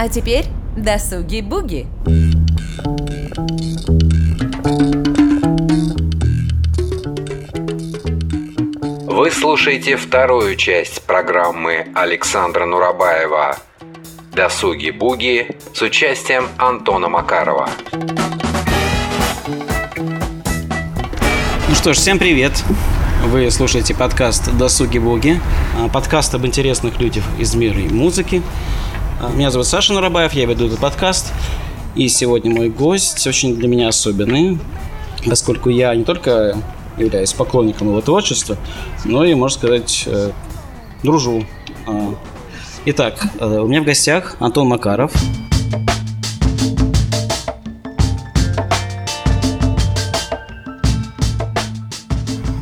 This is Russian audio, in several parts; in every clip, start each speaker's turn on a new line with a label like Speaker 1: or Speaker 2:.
Speaker 1: А теперь досуги-буги.
Speaker 2: Вы слушаете вторую часть программы Александра Нурабаева «Досуги-буги» с участием Антона Макарова.
Speaker 3: Ну что ж, всем привет! Вы слушаете подкаст «Досуги-буги», а, подкаст об интересных людях из мира и музыки. А, Меня зовут Саша Нурабаев, я веду этот подкаст. И сегодня мой гость очень для меня особенный, поскольку я не только являюсь поклонником его творчества, но и, можно сказать, э, дружу. А, Итак, э, у меня в гостях Антон Макаров.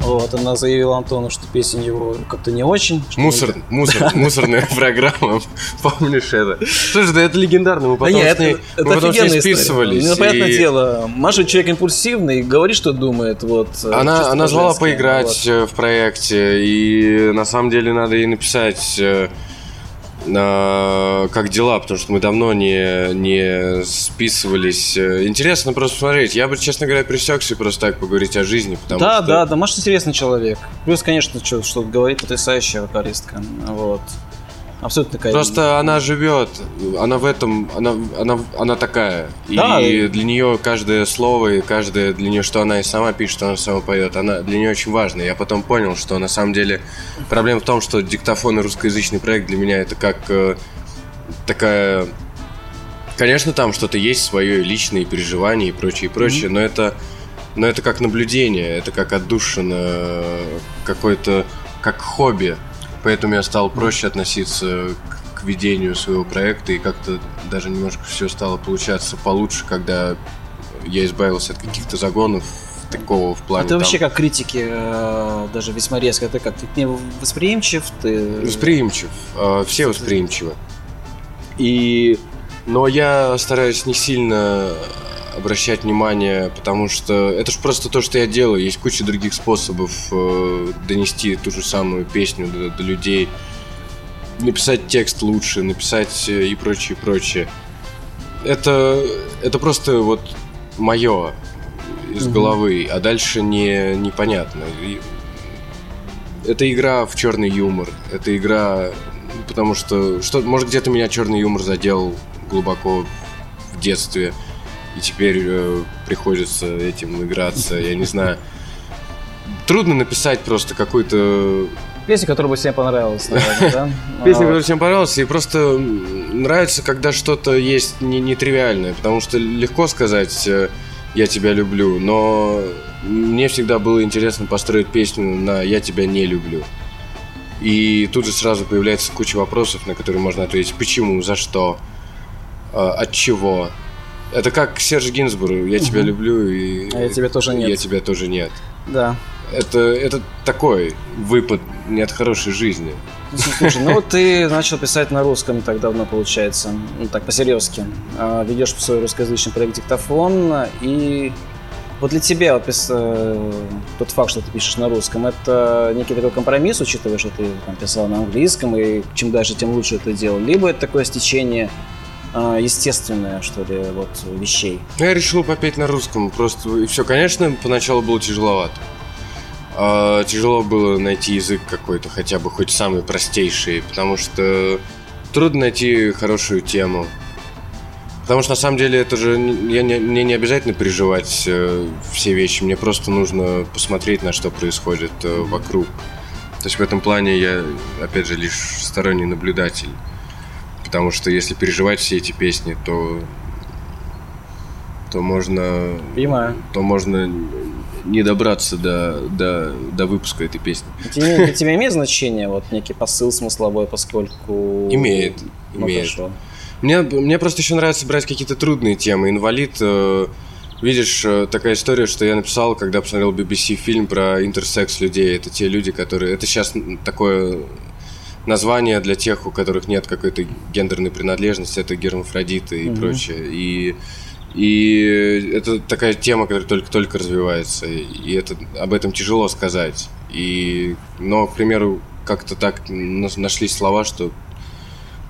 Speaker 3: Вот, она заявила Антону, что песня его как-то не очень.
Speaker 4: Мусор, мусор, мусорная программа. Помнишь это? Слушай, да это легендарно. Мы
Speaker 3: Да
Speaker 4: потом
Speaker 3: нет,
Speaker 4: с ней,
Speaker 3: это, это
Speaker 4: списывались.
Speaker 3: Ну, понятное дело, Маша человек импульсивный, говорит, что думает, вот. э,
Speaker 4: Она, она звала поиграть
Speaker 3: вот.
Speaker 4: в проекте, и на самом деле надо ей написать, э, как дела, потому что мы давно не, не списывались. Э, Интересно просто посмотреть. Я бы, честно говоря, пресекся просто так поговорить о жизни, потому
Speaker 3: Да,
Speaker 4: что...
Speaker 3: да, да, Маша интересный человек. Плюс, конечно, что, что говорит потрясающая вокалистка. Вот. Абсолютно такая.
Speaker 4: Просто она живет, она в этом, она, она, она такая.
Speaker 3: Да.
Speaker 4: И для нее каждое слово и каждое для нее, что она и сама пишет, что она сама поет, она для нее очень важно. Я потом понял, что на самом деле проблема в том, что диктофон и русскоязычный проект для меня это как э, такая. Конечно, там что-то есть свое личное переживание и прочее, и прочее, но это, но это как наблюдение, это как отдушина, какой-то как хобби. Поэтому я стал проще относиться к, к ведению своего проекта и как-то даже немножко все стало получаться получше, когда я избавился от каких-то загонов такого в
Speaker 3: А
Speaker 4: плане.
Speaker 3: ты вообще
Speaker 4: там,
Speaker 3: как критики, э, даже весьма резко, ты как, ты к ней восприимчив, ты...
Speaker 4: Восприимчив. э, Все восприимчивы. И... Но я стараюсь не сильно обращать внимание, потому что это же просто то, что я делаю. Есть куча других способов э, донести ту же самую песню до, до людей. Написать текст лучше, написать э, и прочее, и прочее. Это, это просто вот мое из
Speaker 3: Мгм.
Speaker 4: головы, а дальше не, непонятно. И это игра в черный юмор. Это игра, ну, потому что, что может где-то меня черный юмор задел глубоко в детстве, и теперь э, приходится этим играться. Я не знаю. Трудно написать просто какой-то
Speaker 3: Песня, которая бы всем понравилась, наверное, да?
Speaker 4: Песня,
Speaker 3: А,
Speaker 4: которая всем понравилась, и просто нравится, когда что-то есть не нетривиальное, потому что легко сказать э, «я тебя люблю», но мне всегда было интересно построить песню на «я тебя не люблю». И тут же сразу появляется куча вопросов, на которые можно ответить «почему?», «за что?», «А, «от чего?». Это как Серж Гинзбург «я тебя люблю» и
Speaker 3: А я тебя тоже нет.
Speaker 4: «я тебя тоже нет».
Speaker 3: Да.
Speaker 4: Это, это такой выпад не от хорошей жизни.
Speaker 3: Слушай, ну вот ты начал писать на русском не так давно, получается. Ну так, по-серьезки. А, Ведешь свой русскоязычный проект «Диктофон». И вот для тебя вот, пис- э, тот факт, что ты пишешь на русском, это некий такой компромисс, учитывая, что ты там, писал на английском, и чем дальше, тем лучше это делал. Либо это такое стечение естественное, что ли, вот, вещей.
Speaker 4: Ну, я решил попеть на русском. Просто и все, конечно, поначалу было тяжеловато. А, тяжело было найти язык какой-то, хотя бы хоть самый простейший, потому что трудно найти хорошую тему. Потому что на самом деле это же я не, мне не обязательно переживать э, все вещи, мне просто нужно посмотреть на что происходит э, вокруг. То есть в этом плане я, опять же, лишь сторонний наблюдатель. Потому что если переживать все эти песни, то то можно
Speaker 3: Понимаю.
Speaker 4: то можно не добраться до, до, до выпуска этой песни.
Speaker 3: Для тебя, для тебя имеет значение вот некий посыл смысловой, поскольку...
Speaker 4: Имеет,
Speaker 3: Ну,
Speaker 4: имеет.
Speaker 3: хорошо.
Speaker 4: Мне, мне просто еще нравится брать какие-то трудные темы. Инвалид, э, видишь, э, такая история, что я написал, когда посмотрел BBC фильм про интерсекс людей. Это те люди, которые... Это сейчас такое название для тех, у которых нет какой-то гендерной принадлежности, это гермафродиты и прочее. И и это такая тема, которая только-только развивается, и это, об этом тяжело сказать. И, но, к примеру, как-то так нашлись слова, что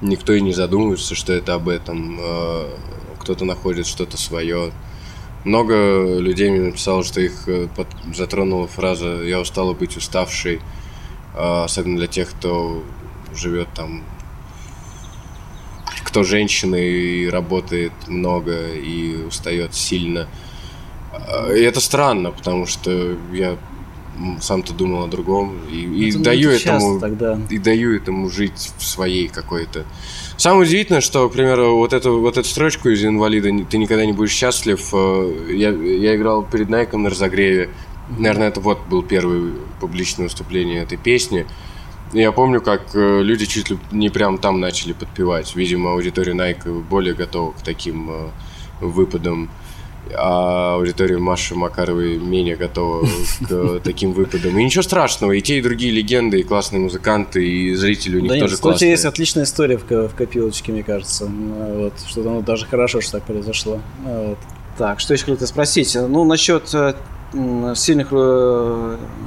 Speaker 4: никто и не задумывается, что это об этом. Э, кто-то находит что-то свое. Много людей мне написало, что их э, затронула фраза «я устала быть уставшей», э, особенно для тех, кто живет там кто женщина и работает много и устает сильно. И это странно, потому что я сам-то думал о другом и, и даю этому тогда. и даю этому жить в своей какой-то. Самое удивительное, что, к примеру, вот эту вот эту строчку из инвалида "Ты никогда не будешь счастлив". Э, я, я играл перед Найком на разогреве. Наверное, это вот был первое публичное выступление этой песни. Я помню, как э, люди чуть ли не прям там начали подпевать. Видимо, аудитория Nike более готова к таким э, выпадам, а аудитория Маши Макаровой менее готова к таким выпадам. И ничего страшного, и те, и другие легенды, и классные музыканты, и зрители у них да тоже нет, классные.
Speaker 3: есть отличная история в, в копилочке, мне кажется. Вот, что-то ну, даже хорошо, что так произошло. Вот. Так, что еще хотел спросить? Ну, насчет э, сильных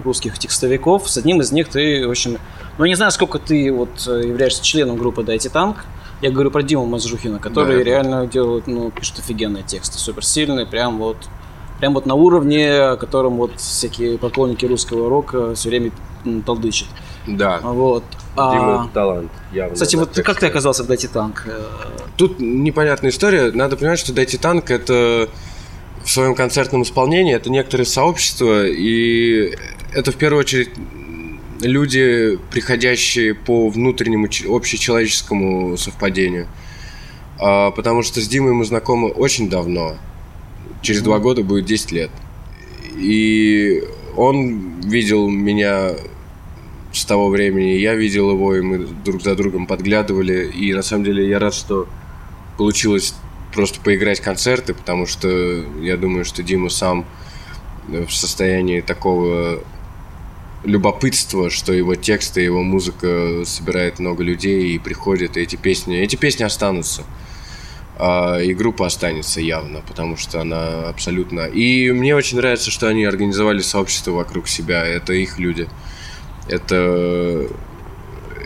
Speaker 3: русских текстовиков. С одним из них ты очень ну, не знаю, сколько ты вот э, являешься членом группы «Дайте танк». Я говорю про Диму Мазжухина, который да, реально делает, ну, пишет офигенные тексты, супер сильные, прям вот прям вот на уровне, которым вот всякие поклонники русского рока все время толдычат.
Speaker 4: Да.
Speaker 3: Вот.
Speaker 4: Дима а... талант, явно.
Speaker 3: Кстати, вот как ты оказался в Дайте танк?
Speaker 4: Тут непонятная история. Надо понимать, что Дайте танк это в своем концертном исполнении это некоторое сообщество, и это в первую очередь люди, приходящие по внутреннему общечеловеческому совпадению. А, потому что с Димой мы знакомы очень давно. Через два года будет 10 лет. И он видел меня с того времени, я видел его, и мы друг за другом подглядывали. И на самом деле я рад, что получилось просто поиграть концерты, потому что я думаю, что Дима сам в состоянии такого любопытство, что его тексты, его музыка собирает много людей и приходят, и эти песни, эти песни останутся. А, и группа останется явно, потому что она абсолютно... И мне очень нравится, что они организовали сообщество вокруг себя. Это их люди. Это,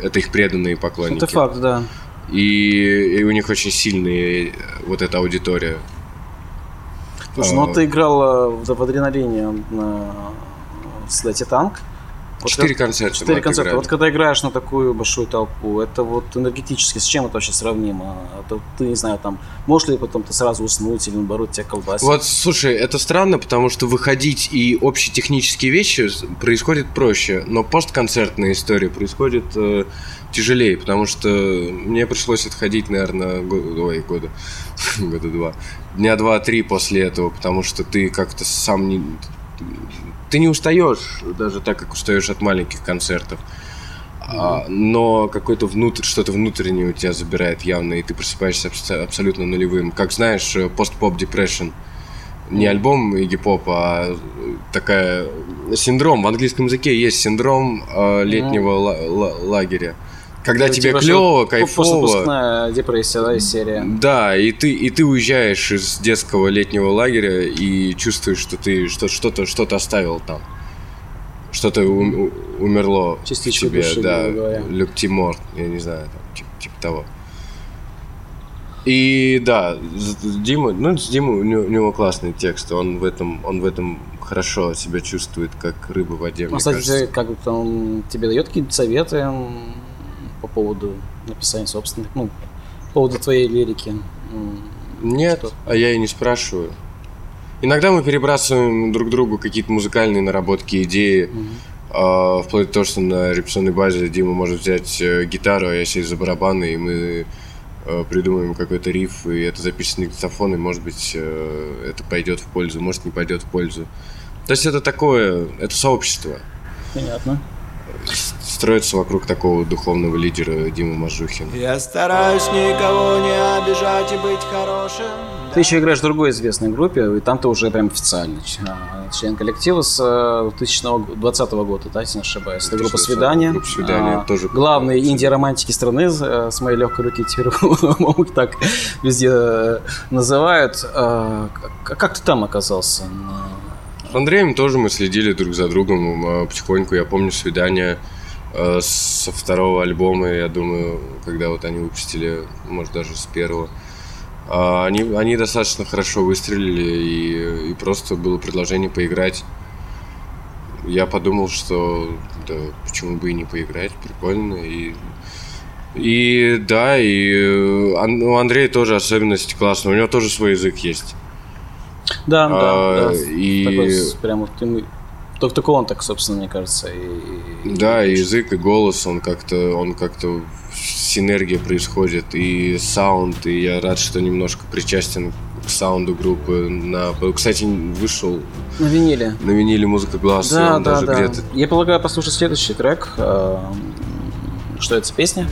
Speaker 4: это их преданные поклонники.
Speaker 3: Это факт, да.
Speaker 4: И, и у них очень сильная вот эта аудитория.
Speaker 3: Слушай, ну а, ты играл в, в адреналине на слете танк.
Speaker 4: Четыре концерта.
Speaker 3: Четыре концерта. Играли. Вот когда играешь на такую большую толпу, это вот энергетически, с чем это вообще сравнимо? Это ты, не знаю, там, можешь ли потом ты сразу уснуть или наоборот тебя колбасит?
Speaker 4: Вот, слушай, это странно, потому что выходить и общетехнические вещи происходят проще, но постконцертная история происходит э, тяжелее, потому что мне пришлось отходить, наверное, год, ой, года, года два, дня два-три после этого, потому что ты как-то сам не ты не устаешь, даже так, как устаешь от маленьких концертов. А, но какой-то внутрь, что-то внутреннее у тебя забирает явно, и ты просыпаешься абс- абсолютно нулевым. Как знаешь, пост-поп депрессион. Не альбом Игги Попа, а такая синдром. В английском языке есть синдром э, летнего mm. лагеря. Когда тебе типа, клево, кайфово.
Speaker 3: Постпускная депрессия, да, из серии.
Speaker 4: Да, и ты, и ты уезжаешь из детского летнего лагеря и чувствуешь, что ты что-то что-то оставил там. Что-то ум, умерло
Speaker 3: Частичка
Speaker 4: в тебе,
Speaker 3: души,
Speaker 4: да. Люк Тимор, я не знаю, там, типа, типа того. И да, Дима, ну, с Димой у него, у него классный текст, он в этом, он в этом хорошо себя чувствует, как рыба в воде.
Speaker 3: Ну, кстати, кажется. как он тебе дает какие-то советы, по поводу написания собственных, ну, по поводу твоей лирики?
Speaker 4: Нет, что? а я и не спрашиваю. Иногда мы перебрасываем друг другу какие-то музыкальные наработки, идеи. Угу. Вплоть до того, что на репетиционной базе Дима может взять uh, гитару, а я сесть за барабаны, и мы uh, придумаем какой-то риф, и это запишется на диктофон, и может быть это пойдет в пользу, может не пойдет в пользу. То есть это такое, это сообщество.
Speaker 3: Понятно
Speaker 4: строится вокруг такого духовного лидера Димы Мажухина.
Speaker 5: Я стараюсь никого не обижать и быть хорошим.
Speaker 3: Ты еще играешь в другой известной группе, и там ты уже прям официальный а, член коллектива с э, 2020 года, да, если не ошибаюсь. Это группа
Speaker 4: 2020
Speaker 3: «Свидание».
Speaker 4: группа «Свидание»
Speaker 3: А,
Speaker 4: тоже
Speaker 3: Главные инди-романтики страны э, с моей легкой руки теперь могут так везде э, называют. А, Как как ты там оказался?
Speaker 4: С Андреем тоже мы следили друг за другом э, потихоньку. Я помню свидание э, со второго альбома, я думаю, когда вот они выпустили, может даже с первого. А, Они, они достаточно хорошо выстрелили, и, и просто было предложение поиграть. Я подумал, что да, почему бы и не поиграть, прикольно. И, и да, и э, у Андрея тоже особенность классная, у него тоже свой язык есть.
Speaker 3: Да, да,
Speaker 4: А,
Speaker 3: да.
Speaker 4: и-
Speaker 3: Такой прям вот ему- Только только он так, собственно, мне кажется. и- и-
Speaker 4: Да, и язык, и голос, он как-то, он как-то синергия происходит, и саунд, и я рад, что немножко причастен к саунду группы. На, кстати, вышел
Speaker 3: На виниле.
Speaker 4: на виниле музыка глаз,
Speaker 3: Да, да,
Speaker 4: даже
Speaker 3: да.
Speaker 4: где-то
Speaker 3: Я предлагаю послушать следующий трек. Э, Что это за песня?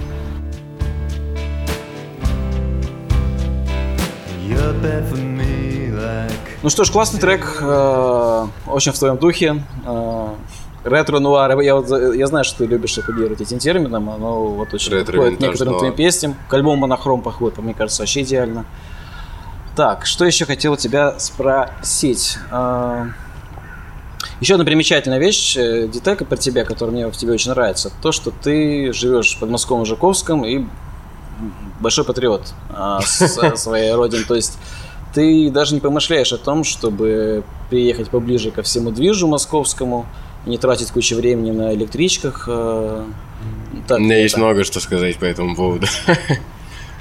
Speaker 5: You're
Speaker 3: Ну что ж, классный трек, э, очень в твоем духе. э, Ретро-нуар, я, вот, я знаю, что ты любишь апеллировать этим термином, оно вот очень
Speaker 4: Ретро
Speaker 3: подходит некоторым твоим песням. К альбому Монохром походит, мне кажется, вообще идеально. Так, что еще хотел тебя спросить? Э, Еще одна примечательная вещь, деталька про тебя, которая мне в тебе очень нравится, то, что ты живешь в подмосковном Жуковском и большой патриот своей родины. То есть ты даже не помышляешь о том, чтобы приехать поближе ко всему движу московскому, не тратить кучу времени на электричках. э, так,
Speaker 4: У меня есть много что сказать по этому поводу.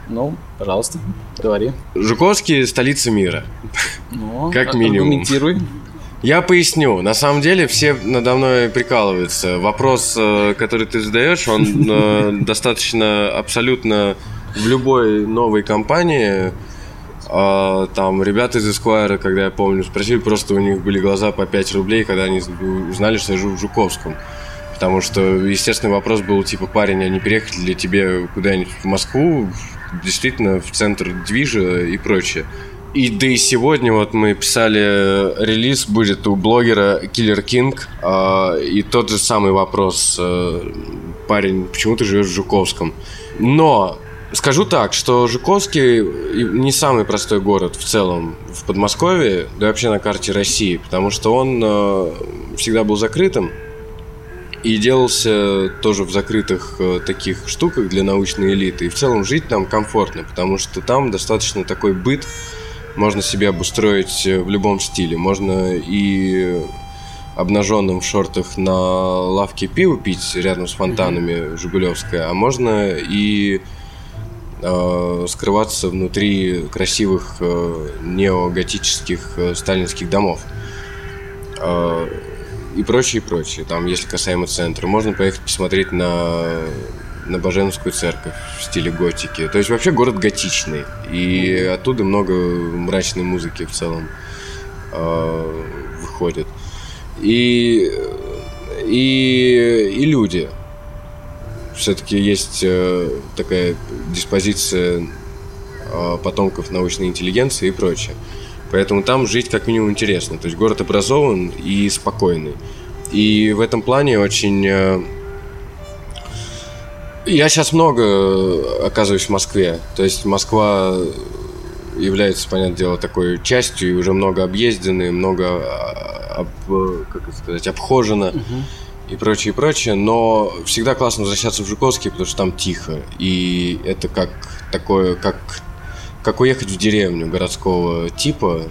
Speaker 3: Ну, пожалуйста, говори.
Speaker 4: Жуковский – столица мира.
Speaker 3: Ну,
Speaker 4: Как
Speaker 3: а-
Speaker 4: минимум.
Speaker 3: Аргументируй.
Speaker 4: Я поясню. На самом деле все надо мной прикалываются. Вопрос, э, который ты задаешь, он э, достаточно абсолютно в любой новой компании. А, Там ребята из Esquire, когда я помню, спросили, просто у них были глаза по 5 рублей, когда они узнали, что я живу в Жуковском. Потому что естественный вопрос был, типа, парень, а не переехать ли тебе куда-нибудь в Москву, действительно, в центр движа и прочее. И да и сегодня вот мы писали э, релиз, будет у блогера Killer King, а, и тот же самый вопрос, э, парень, почему ты живешь в Жуковском? Но скажу так, что Жуковский не самый простой город в целом в Подмосковье, да и вообще на карте России, потому что он э, всегда был закрытым, и делался тоже в закрытых э, таких штуках для научной элиты. И в целом жить там комфортно, потому что там достаточно такой быт, можно себе обустроить э, в любом стиле. Можно и обнаженным в шортах на лавке пиво пить рядом с фонтанами Жигулевская, а можно и э, скрываться внутри красивых э, неоготических э, сталинских домов. Э, и прочее, и прочее. Там, если касаемо центра, можно поехать посмотреть на на Боженовскую церковь в стиле готики. То есть вообще город готичный. И оттуда много мрачной музыки в целом э, выходит. И, и, и люди. Все-таки есть э, такая диспозиция э, потомков научной интеллигенции и прочее. Поэтому там жить как минимум интересно. То есть город образован и спокойный. И в этом плане очень... э, Я сейчас много оказываюсь в Москве. То есть Москва является, понятное дело, такой частью, и уже много объездены, много, а, об- как сказать, обхожено и прочее, и прочее. Но всегда классно возвращаться в Жуковский, потому что там тихо. И это как такое, как, как уехать в деревню городского типа,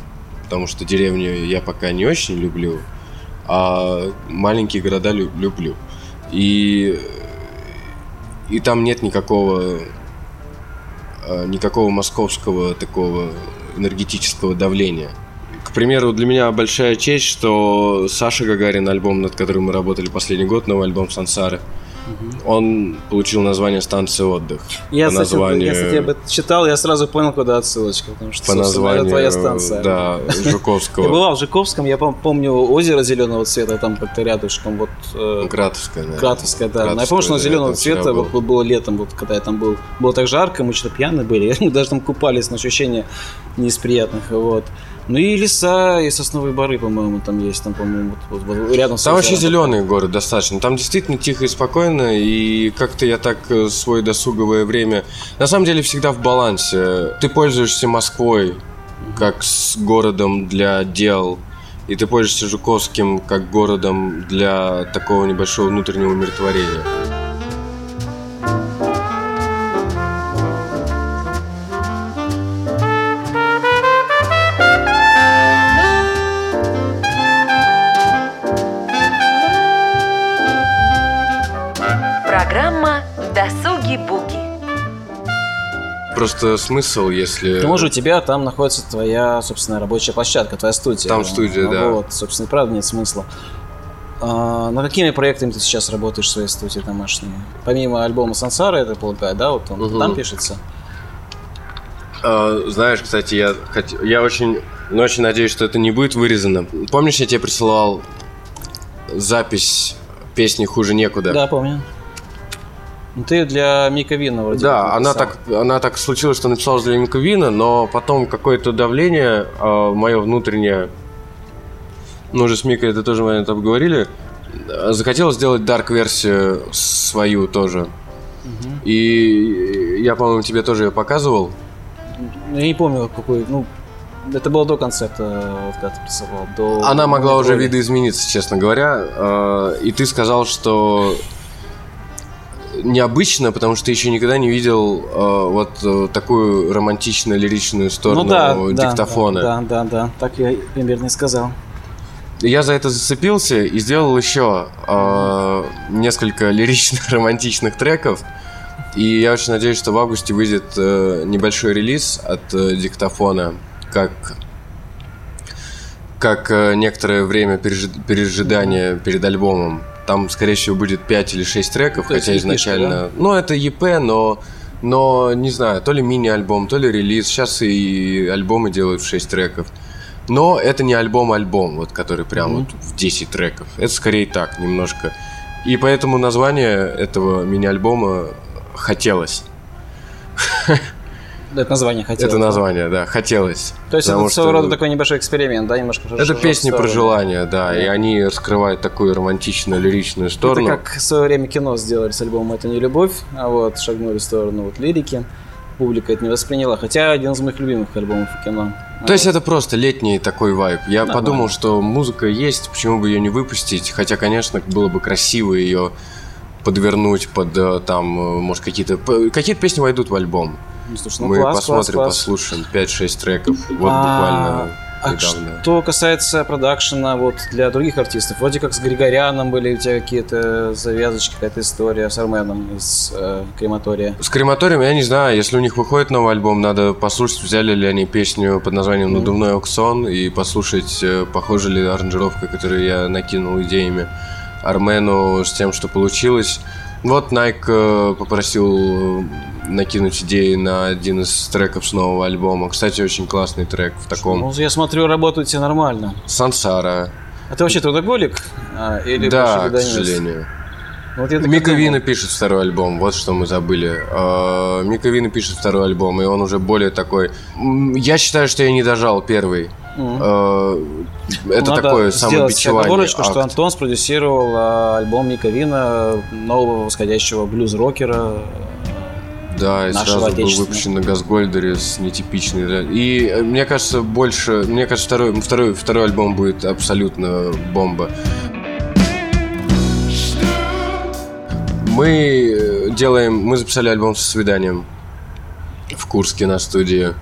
Speaker 4: потому что деревню я пока не очень люблю, а маленькие города лю- люблю. И, и там нет никакого э, никакого московского такого энергетического давления. К примеру, для меня большая честь, что Саша Гагарин, альбом, над которым мы работали последний год, новый альбом Сансары, Он получил название станции отдых.
Speaker 3: Я,
Speaker 4: по
Speaker 3: кстати,
Speaker 4: названию,
Speaker 3: я, кстати, об этом читал, я сразу понял, куда отсылочка, потому что,
Speaker 4: по названию,
Speaker 3: это твоя станция.
Speaker 4: да,
Speaker 3: Я
Speaker 4: Жуковского.
Speaker 3: бывал в Жуковском, я пом- помню озеро зеленого цвета, там как-то рядышком, вот э,
Speaker 4: Кратовская, да.
Speaker 3: Кратовская, да. Я помню, что зеленого цвета, вот, было летом, вот когда я там был. Было так жарко, мы что-то пьяные были, даже там купались, но ощущение не из приятных, вот. Ну и леса, и сосновые бары, по-моему, там есть, там, по-моему, вот, вот- вот рядом с
Speaker 4: Там вообще зеленый город достаточно. Там действительно тихо и спокойно, и как-то я так э, свое досуговое время... На самом деле всегда в балансе. Ты пользуешься Москвой как с городом для дел, и ты пользуешься Жуковским как городом для такого небольшого внутреннего умиротворения. Просто смысл, если...
Speaker 3: К тому же у тебя там находится твоя, собственно, рабочая площадка, твоя студия.
Speaker 4: Там студия, да.
Speaker 3: Вот, собственно, и правда нет смысла. А, над какими проектами ты сейчас работаешь в своей студии домашней? Помимо альбома Сансара, это полагаю, да, вот он
Speaker 4: Мгм.
Speaker 3: там пишется?
Speaker 4: А, знаешь, кстати, я, я очень, ну, очень надеюсь, что это не будет вырезано. Помнишь, я тебе присылал запись песни «Хуже некуда»?
Speaker 3: Да, помню. Ну, ты для Мика Вина вроде
Speaker 4: Да, она так, она так случилось, что написалась для Мика Вина, но потом какое-то давление мое внутреннее, ну уже с Микой это тоже момент обговорили, э, захотелось сделать дарк-версию свою тоже. И я, по-моему, тебе тоже ее показывал.
Speaker 3: Ну, Я не помню, какой, ну, это было до концерта, вот когда ты присылал. До
Speaker 4: Она могла уже видоизмениться, честно говоря. Э, И ты сказал, что необычно, потому что ты еще никогда не видел э, вот э, такую романтично-лиричную сторону
Speaker 3: Ну да, да,
Speaker 4: диктофона.
Speaker 3: Да, да, да, так я примерно и сказал.
Speaker 4: Я за это зацепился и сделал еще э, несколько лирично-романтичных треков. И я очень надеюсь, что в августе выйдет э, небольшой релиз от э, диктофона, как как э, некоторое время пережи- пережидания перед альбомом. Там, скорее всего, будет 5 или 6 треков,
Speaker 3: То
Speaker 4: хотя изначально... Ну, это EP, но, но, не знаю, то ли мини-альбом, то ли релиз. Сейчас и альбомы делают в 6 треков. Но это не альбом-альбом, вот, который прям вот в 10 треков. Это скорее так, немножко. И поэтому название этого мини-альбома хотелось.
Speaker 3: Это название хотел.
Speaker 4: Это название, да, хотелось.
Speaker 3: То есть это своего рода такой небольшой эксперимент, да, немножко
Speaker 4: Это песни про желание, да, и они раскрывают такую романтично-лиричную сторону.
Speaker 3: Это как в свое время кино сделали с альбомом «Это не любовь», а вот шагнули в сторону вот лирики. Публика это не восприняла, хотя один из моих любимых альбомов в кино.
Speaker 4: То есть это просто летний такой вайб. Я
Speaker 3: Нормально.
Speaker 4: подумал, что музыка есть, почему бы ее не выпустить? Хотя, конечно, было бы красиво ее подвернуть под э, там, э, может, какие-то... Какие-то песни войдут в альбом.
Speaker 3: Ну, слушай, ну
Speaker 4: Мы
Speaker 3: класс,
Speaker 4: посмотрим,
Speaker 3: класс, класс.
Speaker 4: послушаем 5-6 треков. Вот
Speaker 3: А,
Speaker 4: буквально
Speaker 3: А
Speaker 4: недавно.
Speaker 3: что касается продакшена вот для других артистов, вроде как с Григоряном были у тебя какие-то завязочки, какая-то история с Арменом из э, Крематория.
Speaker 4: С крематорием я не знаю, если у них выходит новый альбом, надо послушать, взяли ли они песню под названием «Надувной аукцион» и послушать, э, похожа ли аранжировка, которую я накинул идеями Армену с тем, что получилось. Вот Найк э, попросил э, накинуть идеи на один из треков с нового альбома. Кстати, очень классный трек в таком.
Speaker 3: Ну, я смотрю, работают все нормально.
Speaker 4: Сансара.
Speaker 3: А ты вообще трудоголик? А, или
Speaker 4: Да, к сожалению.
Speaker 3: Вот
Speaker 4: Мика. Вина пишет второй альбом, вот что мы забыли. А, Мика Вина пишет второй альбом, и он уже более такой... Я считаю, что я не дожал первый. А, Это
Speaker 3: Надо
Speaker 4: такое самобичевание.
Speaker 3: оговорочку, что. Антон спродюсировал а, альбом Мика Вина, нового восходящего блюз-рокера.
Speaker 4: Да, и сразу был выпущен на Газгольдере с нетипичной... И э, мне кажется, больше... Мне кажется, второй, второй, второй альбом будет абсолютно бомба. Мы э, делаем... Мы записали альбом со свиданием в Курске на студии.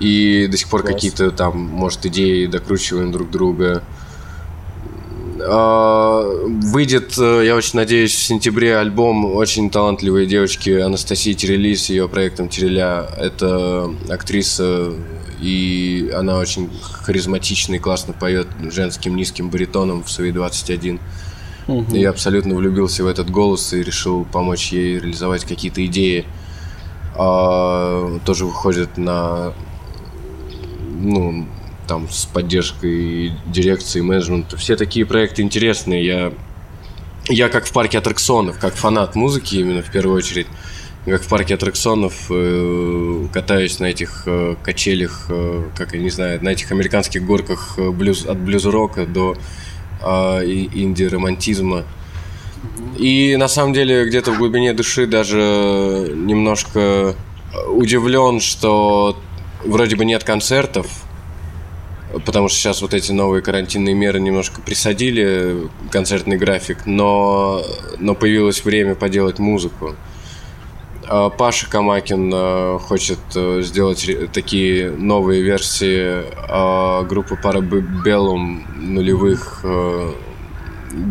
Speaker 4: И до сих пор
Speaker 3: Класс.
Speaker 4: какие-то там, может, идеи докручиваем друг друга. А, Выйдет, э, я очень надеюсь, в сентябре альбом очень талантливой девочки Анастасии Терели с ее проектом Тереля. Это актриса, и она очень харизматична и классно поет женским низким баритоном в свои 21. И я абсолютно влюбился в этот голос и решил помочь ей реализовать какие-то идеи. А, тоже выходит на ну, там с поддержкой дирекции, менеджмента. Все такие проекты интересные. Я, я как в парке аттракционов, как фанат музыки именно в первую очередь, как в парке аттракционов э, катаюсь на этих э, качелях, э, как я не знаю, на этих американских горках блюз, от блюз-рока до и- инди-романтизма. И на самом деле где-то в глубине души даже немножко удивлен, что вроде бы нет концертов, потому что сейчас вот эти новые карантинные меры немножко присадили концертный график, но, но появилось время поделать музыку. А Паша Камакин э, хочет э, сделать такие новые версии э, группы Parabellum нулевых.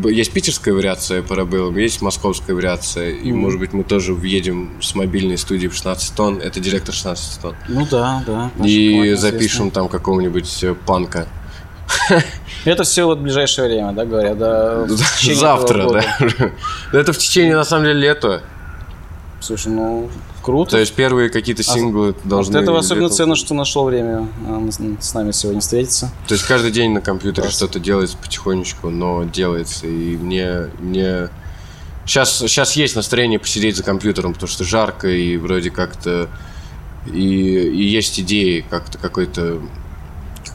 Speaker 4: Есть питерская вариация Parabellum, есть московская вариация. И, может быть, мы тоже въедем с мобильной студии в 16 тонн. Это директор 16 тонн.
Speaker 3: Ну да, да.
Speaker 4: И запишем там какого-нибудь э, панка.
Speaker 3: Это все вот в ближайшее время, да, говорят, да?
Speaker 4: Завтра, да. Это в течение, на самом деле, лета.
Speaker 3: Слушай, ну круто.
Speaker 4: То есть первые какие-то синглы должны...
Speaker 3: вот это особенно ценно, что нашел время а, с нами сегодня встретиться.
Speaker 4: То есть каждый день на компьютере что-то делается потихонечку, но делается. И мне, мне... Сейчас, сейчас есть настроение посидеть за компьютером, потому что жарко и вроде как-то... И, и есть идеи, как-то какой-то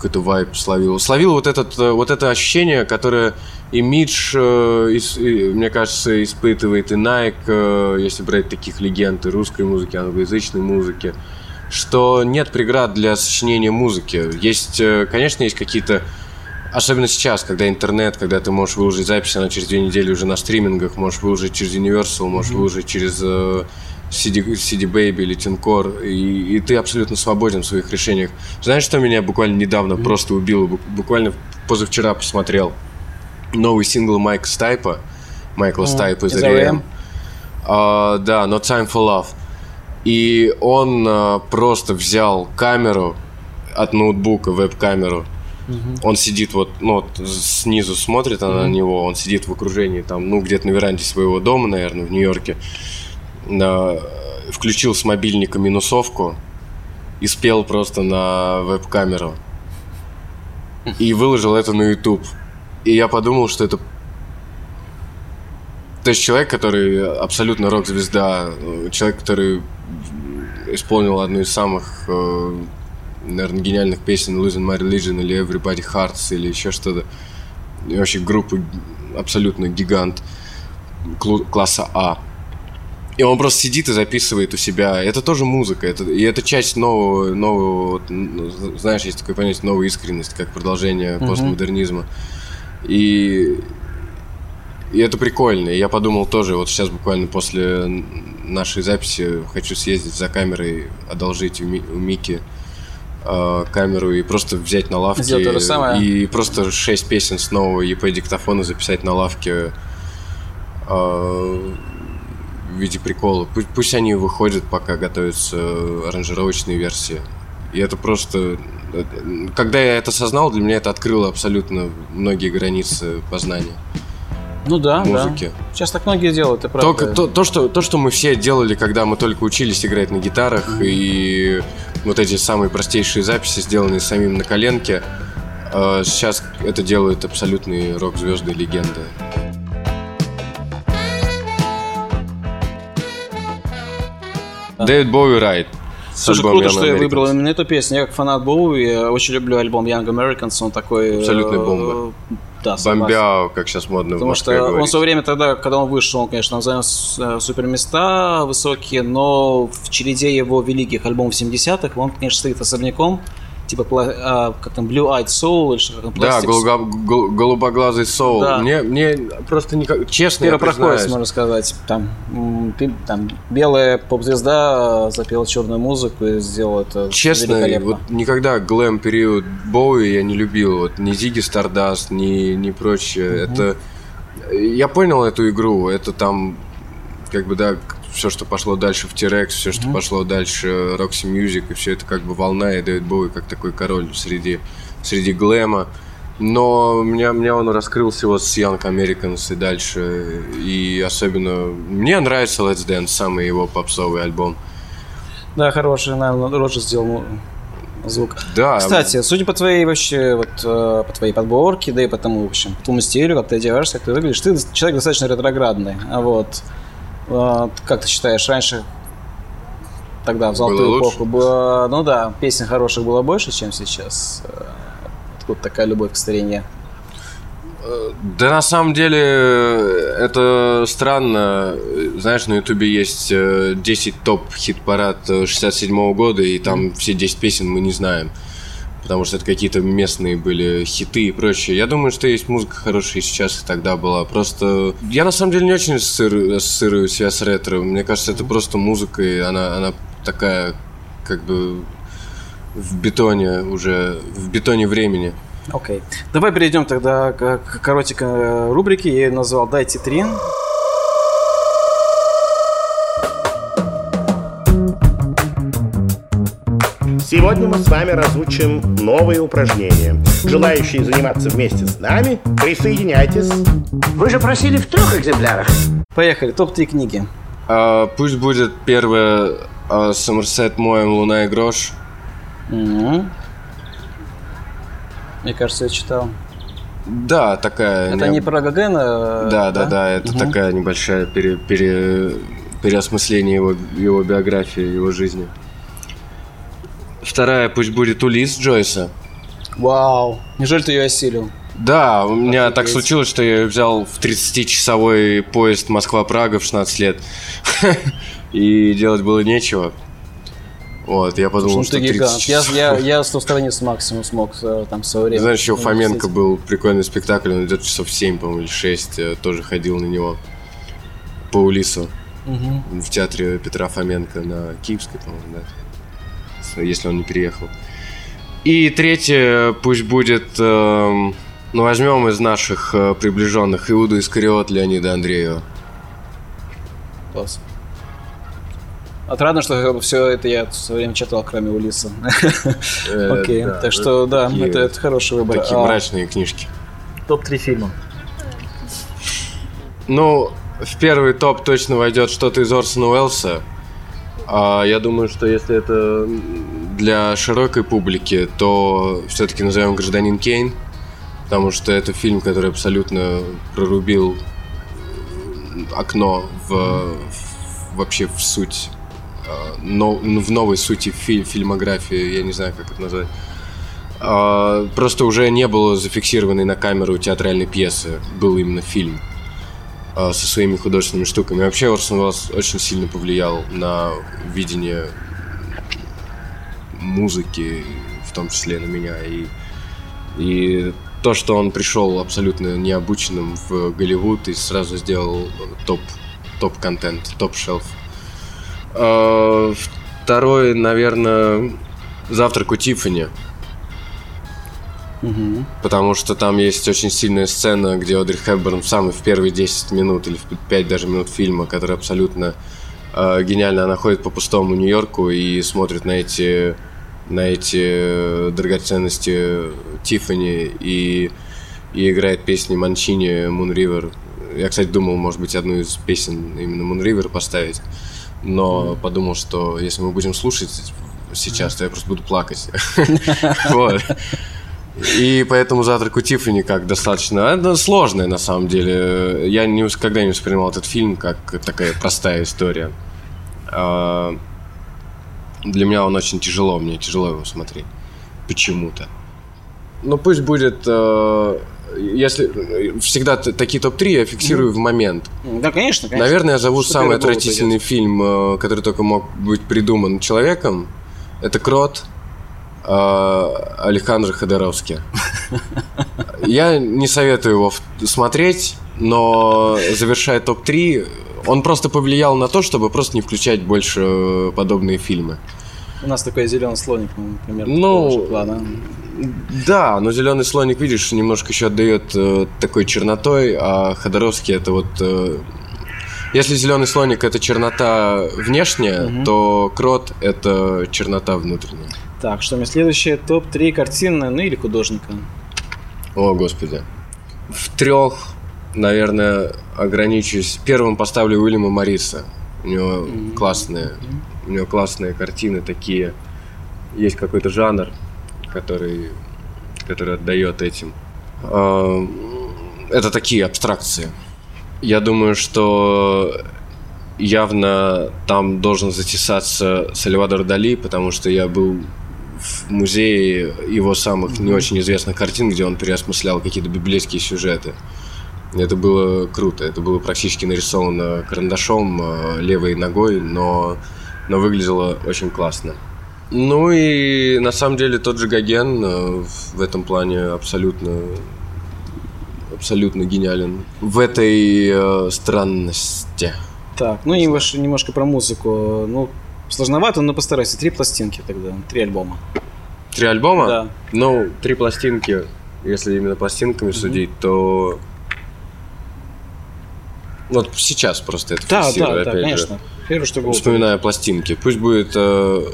Speaker 4: какой-то вайп словил. Словил вот, этот, э, вот это ощущение, которое э, и, мне кажется, испытывает и Nike, э, если брать таких легенд и русской музыки, англоязычной музыки, что нет преград для сочинения музыки. Есть, конечно, есть какие-то Особенно сейчас, когда интернет, когда ты можешь выложить запись, она через две недели уже на стримингах, можешь выложить через Universal, можешь выложить через CD, CD Baby или TuneCore, и, и ты абсолютно свободен в своих решениях. Знаешь, что меня буквально недавно просто убило? Бу- Буквально позавчера посмотрел новый сингл Майка Стайпа, Майкла Стайпа из R.E.M.
Speaker 3: R.E.M..
Speaker 4: А, да, No Time for Love. И он а, просто взял камеру от ноутбука, веб-камеру. Он сидит вот, ну, вот снизу смотрит она на него, он сидит в окружении там, ну, где-то на веранде своего дома, наверное, в Нью-Йорке. Включил с мобильника минусовку и спел просто на веб-камеру. И выложил это на YouTube. И я подумал, что это то есть человек, который абсолютно рок-звезда, человек, который исполнил одну из самых, э, наверное, гениальных песен Losing My Religion или Everybody Hearts или еще что-то. И вообще группы абсолютно гигант класса А. И он просто сидит и записывает у себя. Это тоже музыка. Это, и это часть нового, нового вот, н- знаешь, есть такое понятие новая искренность, как продолжение постмодернизма. И и это прикольно. И я подумал тоже, вот сейчас буквально после нашей записи хочу съездить за камерой, одолжить у, Ми- у Мики э, камеру и просто взять на лавке. И просто шесть песен с нового EP диктофона записать на лавке э, в виде прикола. Пусть, пусть они выходят, пока готовятся аранжировочные версии. И это просто... э, Когда я это осознал, для меня это открыло абсолютно многие границы познания.
Speaker 3: Ну да,
Speaker 4: Музыки.
Speaker 3: да. Сейчас так многие делают, это правда.
Speaker 4: Только то, то, что, то, что мы все делали, когда мы только учились играть на гитарах, и вот эти самые простейшие записи, сделанные самим на коленке, э, сейчас это делают абсолютные рок-звезды и легенды. Дэвид Боуи Райт.
Speaker 3: Слушай, круто,
Speaker 4: Young
Speaker 3: что я выбрал именно эту песню. Я как фанат Боуи, я очень люблю альбом Young Americans, он такой...
Speaker 4: Абсолютная
Speaker 3: э,
Speaker 4: бомба.
Speaker 3: Да.
Speaker 4: Бомбяо, как сейчас модно
Speaker 3: Потому что он в
Speaker 4: говорить.
Speaker 3: свое время тогда, когда он вышел, он, конечно, занял э, супер места высокие, но в череде его великих альбомов 70-х он, конечно, стоит особняком. Типа, а, как там, Blue Eyed Soul или что там,
Speaker 4: Да,
Speaker 3: Plastics.
Speaker 4: голуба- гол- голубоглазый соул.
Speaker 3: Да.
Speaker 4: Мне, мне просто никак... Честно, я
Speaker 3: Первопроходец, можно сказать. Там, там белая поп-звезда запела черную музыку и сделала это
Speaker 4: Честно, вот никогда глэм период Боуи я не любил. Вот ни Зиги Стардаст, ни, ни прочее. Это. Я понял эту игру. Это там, как бы, да, все, что пошло дальше в T-Rex, все, что пошло дальше Roxy Music, и все это как бы волна, и Дэвид Боуи как такой король среди, среди глэма. Но меня, меня он раскрылся вот с Young Americans и дальше. И особенно... Мне нравится Let's Dance, самый его попсовый альбом.
Speaker 3: Да, хороший, наверное, Роджер сделал звук.
Speaker 4: Да.
Speaker 3: Кстати, судя по твоей вообще, вот, э, по твоей подборке, да и по тому, в общем, по твоему стилю, как ты одеваешься, как ты выглядишь, ты человек достаточно ретроградный. А вот, как ты считаешь, раньше тогда, в золотую
Speaker 4: Было лучше?
Speaker 3: эпоху, было, ну да, песен хороших было больше, чем сейчас. Э, Откуда такая любовь к старине?
Speaker 4: Да на самом деле это странно. Знаешь, на Ютубе есть э, 10 топ хит-парад 67 года, и там все 10 песен мы не знаем. Потому что это какие-то местные были хиты и прочее. Я думаю, что есть музыка хорошая и сейчас, и тогда была. Просто я на самом деле не очень ассоциирую, ассоциирую себя с ретро. Мне кажется, это просто музыка, и она, она такая, как бы в бетоне уже, в бетоне времени.
Speaker 3: Окей. Давай перейдем тогда к, к коротенькой э, рубрике. Я ее назвал «Дайте три».
Speaker 6: Сегодня мы с вами разучим новые упражнения. Желающие заниматься вместе с нами, присоединяйтесь.
Speaker 7: Вы же просили в трех экземплярах.
Speaker 3: Поехали. Топ-3 книги.
Speaker 4: А, пусть будет первое а, Сомерсет Моем Луна и Грош.
Speaker 3: Мгм. Мне кажется, я читал.
Speaker 4: Да, такая.
Speaker 3: Это
Speaker 4: не-
Speaker 3: не про Гагена?
Speaker 4: Да, да, да, это
Speaker 3: Мгм.
Speaker 4: такая небольшая пере- пере- переосмысление его, его биографии, его жизни. Вторая пусть будет Улис Джойса.
Speaker 3: Вау. Неужели ты ее осилил?
Speaker 4: Да, у меня так
Speaker 3: Офигеть.
Speaker 4: случилось, что я взял в 30-часовой поезд Москва-Прага в 16 лет. И делать было нечего. Вот, я подумал,
Speaker 3: Ну
Speaker 4: что
Speaker 3: ты гигант.
Speaker 4: 30
Speaker 3: Я,
Speaker 4: часов.
Speaker 3: я, я с страниц максимум смог э, там в свое время.
Speaker 4: Знаешь, еще у Фоменко был прикольный спектакль, он идет часов 7, по-моему, или 6, э, тоже ходил на него по Улису
Speaker 3: Мгм.
Speaker 4: в театре Петра Фоменко на Киевской, по-моему, да, С- если он не переехал. И третье, пусть будет, эм, ну, возьмем из наших э, приближенных Иуду Искариот Леонида Андреева.
Speaker 3: Класс. Отрадно, что все это я в свое время читал, кроме Улиса.
Speaker 4: Э,
Speaker 3: Окей. Так что, да, это хороший выбор.
Speaker 4: Такие
Speaker 3: А,
Speaker 4: мрачные книжки.
Speaker 3: Топ-3 фильма.
Speaker 4: Ну, в первый топ точно войдет что-то из Орсона Уэллса. А я думаю, что если это для широкой публики, то все-таки назовем «Гражданин Кейн», потому что это фильм, который абсолютно прорубил окно в, в- вообще в суть, а, но, ну, в новой сути фи- фильмографии, я не знаю, как это назвать. А, Просто уже не было зафиксированной на камеру театральной пьесы, был именно фильм а, со своими художественными штуками. Вообще Орсон Уэллс очень сильно повлиял на видение музыки, в том числе на меня. И, и то, что он пришел абсолютно необученным в Голливуд и сразу сделал топ, топ-контент, топ-шелф. А, Второй, наверное, «Завтрак у Тиффани».
Speaker 3: Мгм.
Speaker 4: Потому что там есть очень сильная сцена, где Одри Хепберн в самые в первые 10 минут или в 5 даже минут фильма, которая абсолютно э, гениально, она ходит по пустому Нью-Йорку и смотрит на эти на эти драгоценности Тиффани и, и играет песни Манчини Moon River. Я, кстати, думал, может быть, одну из песен именно Moon River поставить, но подумал, что если мы будем слушать сейчас, то я просто буду плакать. И поэтому завтрак у Тиффани как достаточно... Это сложное, на самом деле. Я никогда не воспринимал этот фильм как такая простая история. Для меня он очень тяжело, мне тяжело его смотреть. Почему-то. Ну, пусть будет... э, Если всегда такие топ-3 я фиксирую в момент.
Speaker 3: Да, конечно, конечно.
Speaker 4: Наверное, я зову
Speaker 3: Что
Speaker 4: самый отвратительный фильм, э, который только мог быть придуман человеком. Это «Крот» э, Александра Ходоровски. Я не советую его смотреть, но завершая топ-3, он просто повлиял на то, чтобы просто не включать больше э, подобные фильмы.
Speaker 3: У нас такой зеленый слоник, ну, например,
Speaker 4: Ну,
Speaker 3: плана.
Speaker 4: Да, но зеленый слоник, видишь, немножко еще отдает э, такой чернотой, а Ходоровский это вот. э, если зеленый слоник это чернота внешняя, то крот это чернота внутренняя.
Speaker 3: Так, что у меня следующее? Топ-3 картины, ну или художника.
Speaker 4: О, господи. В трех, наверное, ограничусь. Первым поставлю Уильяма Мариса. У него классные, у него классные картины такие. Есть какой-то жанр, который, который отдает этим. А, Это такие абстракции. Я думаю, что явно там должен затесаться Сальвадор Дали, потому что я был в музее его самых не очень известных картин, где он переосмыслял какие-то библейские сюжеты. Это было круто. Это было практически нарисовано карандашом э, левой ногой, но, но выглядело очень классно. Ну и на самом деле тот же Гоген э, в этом плане абсолютно абсолютно гениален в этой э, странности.
Speaker 3: Так, ну немножко, немножко про музыку. Ну, сложновато, но постарайся. Три пластинки тогда, три альбома.
Speaker 4: Три альбома?
Speaker 3: Да.
Speaker 4: Ну, три пластинки, если именно пластинками судить, то... Вот сейчас просто это
Speaker 3: Да,
Speaker 4: фиксирую,
Speaker 3: да, да,
Speaker 4: опять же.
Speaker 3: конечно. Первое, что было.
Speaker 4: Вспоминая пластинки. Пусть будет... э,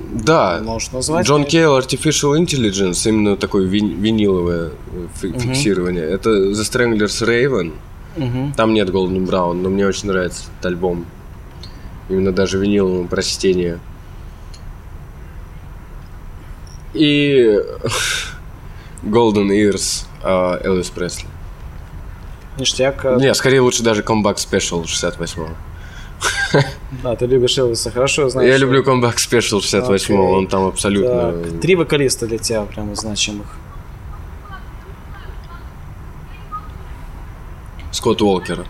Speaker 4: да,
Speaker 3: Можешь назвать?
Speaker 4: Джон Кейл Artificial Intelligence, именно такое вин- виниловое э, фи- фиксирование. Это The Stranglers Raven.
Speaker 3: Мгм.
Speaker 4: Там нет Golden Brown, но мне очень нравится этот альбом. Именно даже виниловым прочтение. И Golden Ears а, Элвис Пресли.
Speaker 3: Ништяк. а,
Speaker 4: Не, скорее лучше даже Comeback Special 68-го.
Speaker 3: Да, ты любишь Элвиса, хорошо знаешь.
Speaker 4: Я люблю Comeback Special 68-го,
Speaker 3: Окей.
Speaker 4: он там абсолютно...
Speaker 3: Так, три вокалиста для тебя прямо значимых.
Speaker 4: Скотт Уолкер.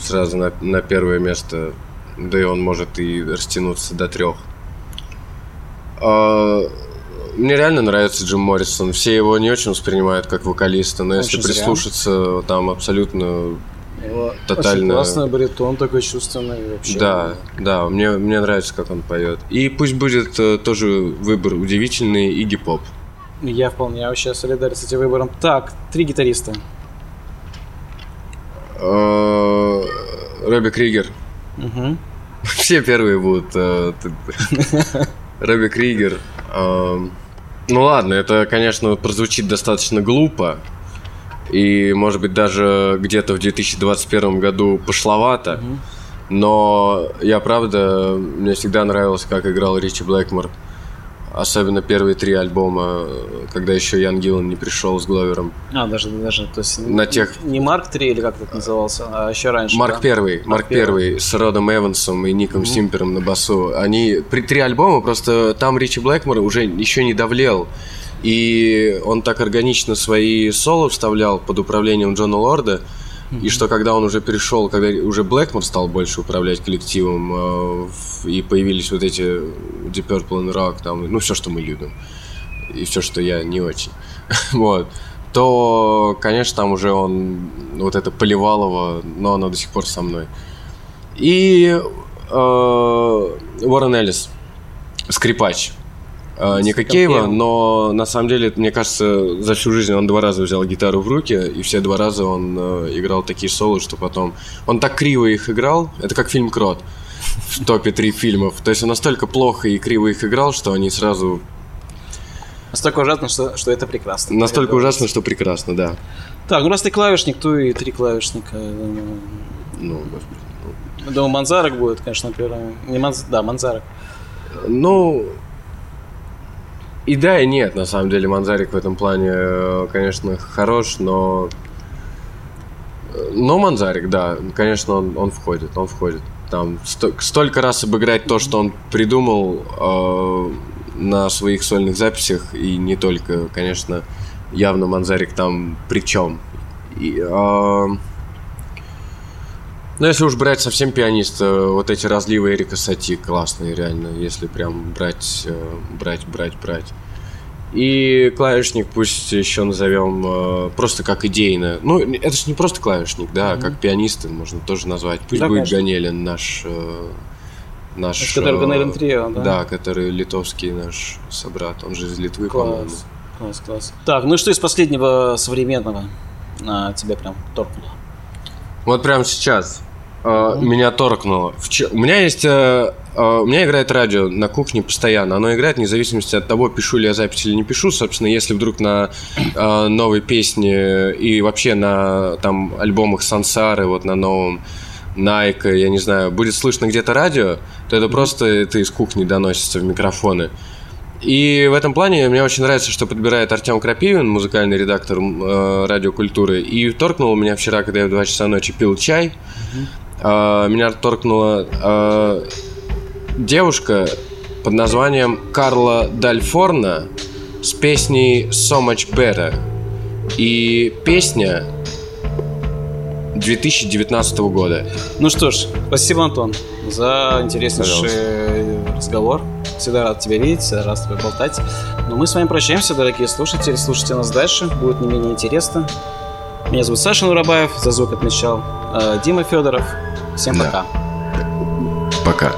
Speaker 4: Сразу на, на первое место. Да и он может и растянуться до трех. А, мне реально нравится Джим Моррисон. Все его не очень воспринимают как вокалиста, но если
Speaker 3: зря.
Speaker 4: прислушаться, там абсолютно...
Speaker 3: Его
Speaker 4: Тотально.
Speaker 3: Очень классный баритон, такой чувственный вообще.
Speaker 4: Да, да, мне, мне нравится, как он поет. И пусть будет э, тоже выбор удивительный Игги Поп.
Speaker 3: Я вполне вообще солидарен с этим выбором. Так, три гитариста.
Speaker 4: Э, Робби Кригер.
Speaker 3: Мгм.
Speaker 4: Все первые будут. э, Робби Кригер. Ну ладно, это, конечно, прозвучит достаточно глупо. И, может быть, даже где-то в 2021 году пошловато. Но я, правда, мне всегда нравилось, как играл Ричи Блэкмор. Особенно первые три альбома, когда еще Ян Гиллан не пришел с Гловером.
Speaker 3: А, даже, даже, то есть...
Speaker 4: На тех-
Speaker 3: Не Марк 3 или как это назывался, а еще раньше,
Speaker 4: Марк
Speaker 3: да?
Speaker 4: Первый, Марк Первый с Родом Эвансом и Ником Симпером на басу. Они при три альбома, просто там Ричи Блэкмор уже еще не давлел. И он так органично свои соло вставлял под управлением Джона Лорда. И что когда он уже перешел, когда уже Блэкмор стал больше управлять коллективом, э, и появились вот эти Deep Purple and Rock, там, ну, все, что мы любим. И все, что я не очень. вот. То, конечно, там уже он, вот это Поливалово, но оно до сих пор со мной. И э, Уоррен Эллис, скрипач. Кокеева,
Speaker 3: Кокеева.
Speaker 4: но на самом деле, мне кажется, за всю жизнь он два раза взял гитару в руки, и все два раза он э, играл такие соло, что потом... Он так криво их играл, это как фильм «Крот» в топе три фильмов. То есть он настолько плохо и криво их играл, что они сразу...
Speaker 3: Настолько ужасно, что, что это прекрасно.
Speaker 4: Настолько ужасно, что прекрасно, да.
Speaker 3: Так, ну раз ты клавишник, то и три клавишника.
Speaker 4: Ну, господи.
Speaker 3: Я Думаю, Манзарок будет, конечно, первым. Не Манз... Да, Манзарок.
Speaker 4: Ну, и да, и нет, на самом деле Манзарик в этом плане, э, конечно, хорош, но... э, Но Манзарик, да, конечно, он, он входит, он входит. Там сто- столько раз обыграть то, что он придумал э, на своих сольных записях, и не только, конечно, явно Манзарик там при чем. И, э, ну, если уж брать совсем пианиста, вот эти разливы Эрика Сати классные, реально, если прям брать, э, брать, брать, брать. И клавишник пусть еще назовем э, просто как идейно. Ну, это же не просто клавишник, да, как пианиста можно тоже назвать. Пусть
Speaker 3: Да,
Speaker 4: будет
Speaker 3: конечно.
Speaker 4: Ганелин наш... э, наш
Speaker 3: Это который Ганелин Трио, да?
Speaker 4: Да, который литовский наш собрат, он же из Литвы, по-моему.
Speaker 3: Класс. Класс. Так, ну и что из последнего современного а, тебя прям торкнуло?
Speaker 4: Вот прямо сейчас. Э, меня торкнуло. У меня есть... э, э, У меня играет радио на кухне постоянно. Оно играет вне зависимости от того, пишу ли я запись или не пишу. Собственно, если вдруг на новой песне и вообще на там альбомах Сансары, вот на новом Nike, я не знаю, будет слышно где-то радио, то это просто это из кухни доносится в микрофоны. И в этом плане мне очень нравится, что подбирает Артем Крапивин, музыкальный редактор э, радиокультуры. И торкнул меня вчера, когда я в 2 часа ночи пил чай. Э, меня торкнула э, девушка под названием Карла Дальфорна с песней So Much Better. И песня 2019 года.
Speaker 3: Ну что ж, спасибо, Антон, за интереснейший разговор. Всегда рад тебя видеть, всегда рад с тобой болтать. Но мы с вами прощаемся, дорогие слушатели. Слушайте нас дальше, будет не менее интересно. Меня зовут Саша Нурабаев, за звук отмечал э, Дима Федоров. Всем
Speaker 4: Да.
Speaker 3: пока.
Speaker 4: Пока.